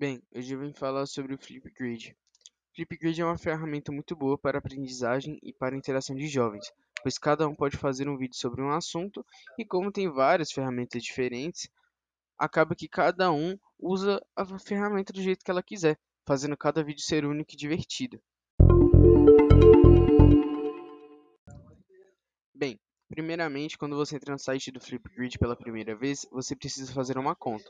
Bem, hoje eu vim falar sobre o Flipgrid. Flipgrid é uma ferramenta muito boa para aprendizagem e para interação de jovens, pois cada um pode fazer um vídeo sobre um assunto e como tem várias ferramentas diferentes, acaba que cada um usa a ferramenta do jeito que ela quiser, fazendo cada vídeo ser único e divertido. Bem, primeiramente, quando você entra no site do Flipgrid pela primeira vez, você precisa fazer uma conta.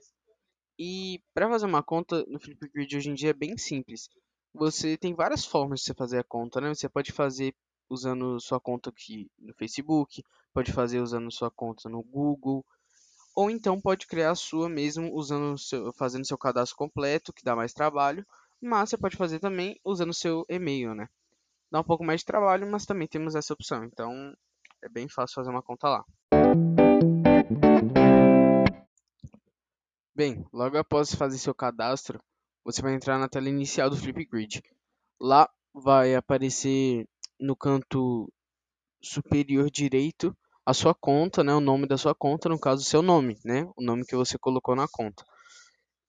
E para fazer uma conta no Flipgrid hoje em dia é bem simples. Você tem várias formas de você fazer a conta, né? Você pode fazer usando sua conta aqui no Facebook, pode fazer usando sua conta no Google, ou então pode criar a sua mesmo usando seu, fazendo seu cadastro completo, que dá mais trabalho, mas você pode fazer também usando seu e-mail, né? Dá um pouco mais de trabalho, mas também temos essa opção, então é bem fácil fazer uma conta lá. Bem, logo após fazer seu cadastro, você vai entrar na tela inicial do Flipgrid. Lá vai aparecer no canto superior direito a sua conta, né, o nome da sua conta, no caso, o seu nome, né, o nome que você colocou na conta.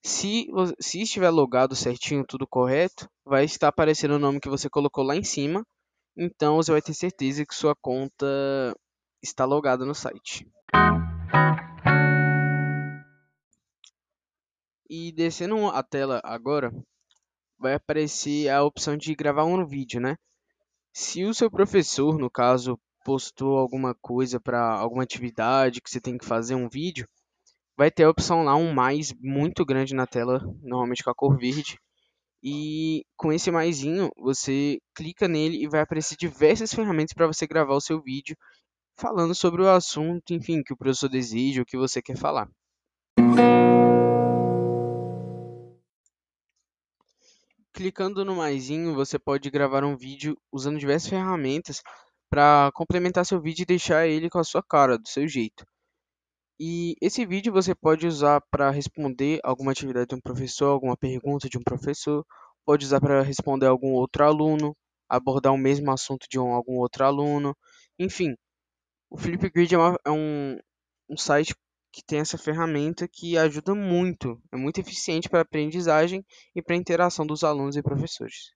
Se, se estiver logado certinho, tudo correto, vai estar aparecendo o nome que você colocou lá em cima. Então você vai ter certeza que sua conta está logada no site. E descendo a tela agora, vai aparecer a opção de gravar um vídeo, né? Se o seu professor, no caso, postou alguma coisa para alguma atividade que você tem que fazer um vídeo, vai ter a opção lá um mais muito grande na tela, normalmente com a cor verde. E com esse maisinho, você clica nele e vai aparecer diversas ferramentas para você gravar o seu vídeo falando sobre o assunto, enfim, que o professor deseja, o que você quer falar. Clicando no maisinho, você pode gravar um vídeo usando diversas ferramentas para complementar seu vídeo e deixar ele com a sua cara, do seu jeito. E esse vídeo você pode usar para responder alguma atividade de um professor, alguma pergunta de um professor, pode usar para responder algum outro aluno, abordar o mesmo assunto de um, algum outro aluno, enfim. O Flipgrid é, uma, é um, um site que tem essa ferramenta que ajuda muito, é muito eficiente para a aprendizagem e para a interação dos alunos e professores.